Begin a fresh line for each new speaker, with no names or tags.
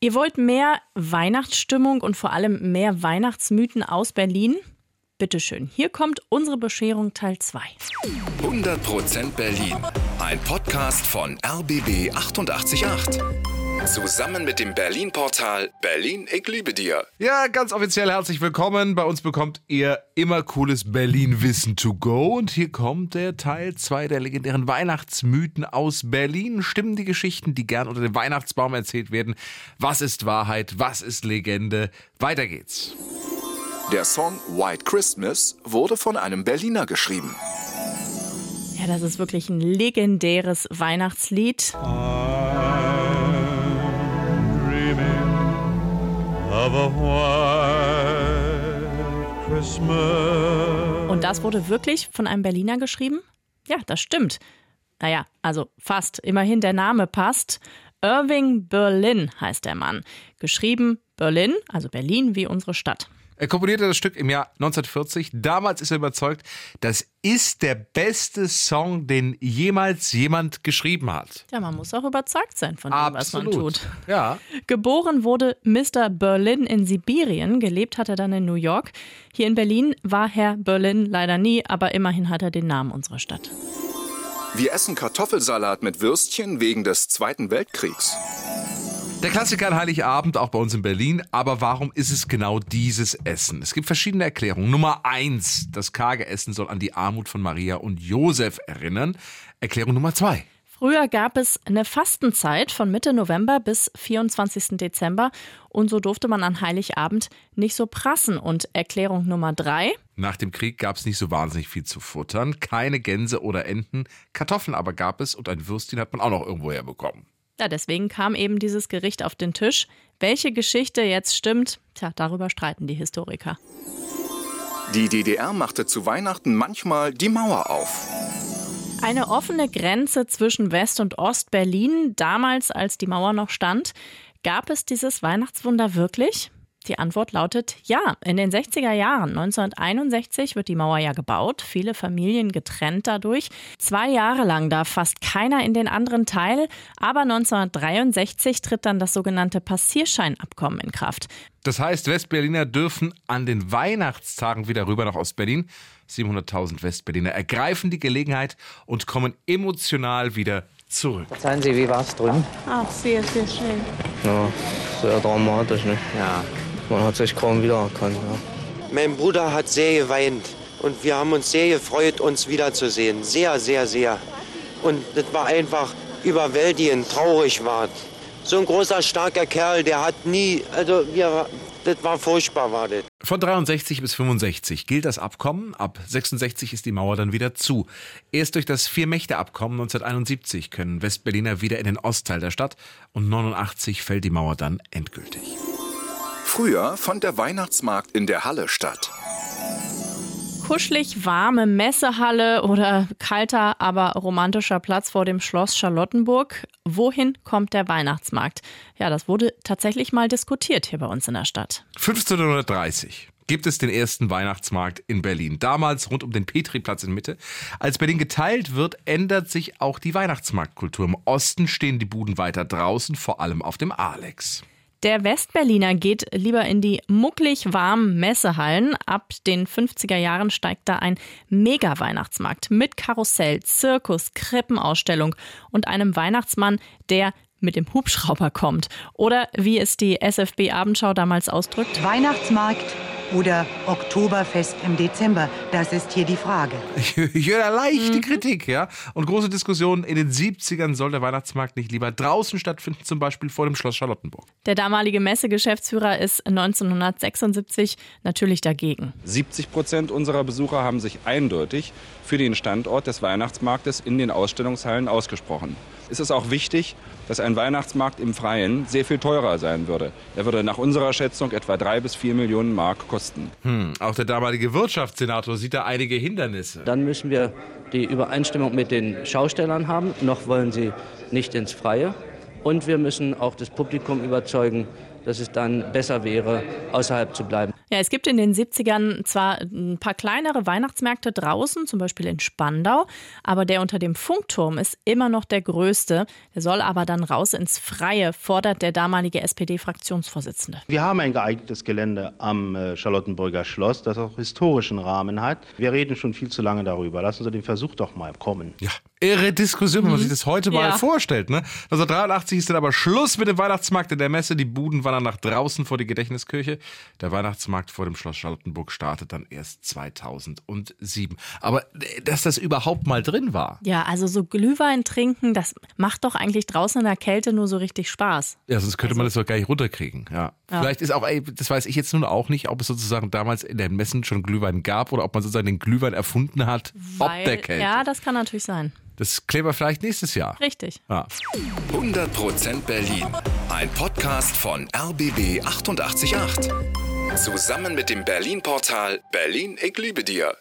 Ihr wollt mehr Weihnachtsstimmung und vor allem mehr Weihnachtsmythen aus Berlin? Bitteschön, hier kommt unsere Bescherung Teil 2.
100% Berlin. Ein Podcast von RBB 888. Zusammen mit dem Berlin-Portal Berlin, ich liebe dir.
Ja, ganz offiziell herzlich willkommen. Bei uns bekommt ihr immer cooles Berlin-Wissen to go. Und hier kommt der Teil 2 der legendären Weihnachtsmythen aus Berlin. Stimmen die Geschichten, die gern unter dem Weihnachtsbaum erzählt werden? Was ist Wahrheit? Was ist Legende? Weiter geht's.
Der Song White Christmas wurde von einem Berliner geschrieben.
Ja, das ist wirklich ein legendäres Weihnachtslied. Und das wurde wirklich von einem Berliner geschrieben? Ja, das stimmt. Naja, also fast. Immerhin der Name passt. Irving Berlin heißt der Mann. Geschrieben Berlin, also Berlin wie unsere Stadt.
Er komponierte das Stück im Jahr 1940. Damals ist er überzeugt, das ist der beste Song, den jemals jemand geschrieben hat.
Ja, man muss auch überzeugt sein von dem,
Absolut.
was man tut.
Ja.
Geboren wurde Mr. Berlin in Sibirien, gelebt hat er dann in New York. Hier in Berlin war Herr Berlin leider nie, aber immerhin hat er den Namen unserer Stadt.
Wir essen Kartoffelsalat mit Würstchen wegen des Zweiten Weltkriegs.
Der Klassiker an Heiligabend, auch bei uns in Berlin. Aber warum ist es genau dieses Essen? Es gibt verschiedene Erklärungen. Nummer eins, das karge Essen soll an die Armut von Maria und Josef erinnern. Erklärung Nummer zwei.
Früher gab es eine Fastenzeit von Mitte November bis 24. Dezember und so durfte man an Heiligabend nicht so prassen. Und Erklärung Nummer drei.
Nach dem Krieg gab es nicht so wahnsinnig viel zu futtern. Keine Gänse oder Enten. Kartoffeln aber gab es und ein Würstchen hat man auch noch irgendwo herbekommen.
Ja, deswegen kam eben dieses Gericht auf den Tisch. Welche Geschichte jetzt stimmt, tja, darüber streiten die Historiker.
Die DDR machte zu Weihnachten manchmal die Mauer auf.
Eine offene Grenze zwischen West- und Ost-Berlin, damals als die Mauer noch stand. Gab es dieses Weihnachtswunder wirklich? Die Antwort lautet ja. In den 60er Jahren, 1961, wird die Mauer ja gebaut, viele Familien getrennt dadurch. Zwei Jahre lang darf fast keiner in den anderen Teil, aber 1963 tritt dann das sogenannte Passierscheinabkommen in Kraft.
Das heißt, Westberliner dürfen an den Weihnachtstagen wieder rüber nach Ostberlin. 700.000 Westberliner ergreifen die Gelegenheit und kommen emotional wieder zurück.
Verzeihen Sie, wie war es drüben?
Ach, sehr, sehr schön.
Ja, sehr dramatisch, ne? Ja. Man hat sich kaum wiedererkannt, ja.
Mein Bruder hat sehr geweint und wir haben uns sehr gefreut, uns wiederzusehen. Sehr, sehr, sehr. Und das war einfach überwältigend, traurig war. So ein großer, starker Kerl, der hat nie, also wir, das war furchtbar, war das.
Von 63 bis 65 gilt das Abkommen. Ab 66 ist die Mauer dann wieder zu. Erst durch das Vier-Mächte-Abkommen 1971 können Westberliner wieder in den Ostteil der Stadt und 89 fällt die Mauer dann endgültig.
Früher fand der Weihnachtsmarkt in der Halle statt.
Kuschelig warme Messehalle oder kalter, aber romantischer Platz vor dem Schloss Charlottenburg. Wohin kommt der Weihnachtsmarkt? Ja, das wurde tatsächlich mal diskutiert hier bei uns in der Stadt.
1530 gibt es den ersten Weihnachtsmarkt in Berlin. Damals rund um den Petriplatz in Mitte. Als Berlin geteilt wird, ändert sich auch die Weihnachtsmarktkultur. Im Osten stehen die Buden weiter draußen, vor allem auf dem Alex.
Der Westberliner geht lieber in die mucklig warmen Messehallen. Ab den 50er Jahren steigt da ein Mega-Weihnachtsmarkt mit Karussell, Zirkus, Krippenausstellung und einem Weihnachtsmann, der mit dem Hubschrauber kommt. Oder wie es die SFB Abendschau damals ausdrückt.
Weihnachtsmarkt oder Oktoberfest im Dezember? Das ist hier die Frage.
Ich höre leichte Kritik, ja. Und große Diskussionen. In den 70ern soll der Weihnachtsmarkt nicht lieber draußen stattfinden, zum Beispiel vor dem Schloss Charlottenburg.
Der damalige Messegeschäftsführer ist 1976 natürlich dagegen.
70 Prozent unserer Besucher haben sich eindeutig für den Standort des Weihnachtsmarktes in den Ausstellungshallen ausgesprochen. Es ist auch wichtig, dass ein Weihnachtsmarkt im Freien sehr viel teurer sein würde. Er würde nach unserer Schätzung etwa drei bis vier Millionen Mark kosten.
Hm, auch der damalige Wirtschaftssenator sieht da einige Hindernisse.
Dann müssen wir die Übereinstimmung mit den Schaustellern haben. Noch wollen sie nicht ins Freie. Und wir müssen auch das Publikum überzeugen, dass es dann besser wäre, außerhalb zu bleiben.
Ja, es gibt in den 70ern zwar ein paar kleinere Weihnachtsmärkte draußen, zum Beispiel in Spandau, aber der unter dem Funkturm ist immer noch der größte. Der soll aber dann raus ins Freie, fordert der damalige SPD-Fraktionsvorsitzende.
Wir haben ein geeignetes Gelände am äh, Charlottenburger Schloss, das auch historischen Rahmen hat. Wir reden schon viel zu lange darüber. Lassen Sie den Versuch doch mal kommen.
Ja, irre Diskussion, wenn man sich das heute mal
Ja.
vorstellt. Ne? 1983 ist dann aber Schluss mit dem Weihnachtsmarkt in der Messe. Die Buden wandern nach draußen vor die Gedächtniskirche. Der Weihnachtsmarkt vor dem Schloss Charlottenburg startet dann erst 2007. Aber äh, dass das überhaupt mal drin war,
Ja, also so Glühwein trinken, das macht doch eigentlich draußen in der Kälte nur so richtig Spaß.
ja, sonst könnte man das doch gar nicht runterkriegen. Ja.
Ja.
Vielleicht ist auch, ey, das weiß ich jetzt nun auch nicht, ob es sozusagen damals in den Messen schon Glühwein gab oder ob man sozusagen den Glühwein erfunden hat, ob
Weil-
der Kälte.
Ja, das kann natürlich sein.
Das klären wir vielleicht nächstes Jahr.
Richtig.
Ja.
100% Berlin. Ein Podcast von RBB 888. Zusammen mit dem Berlin-Portal Berlin, ich liebe dir.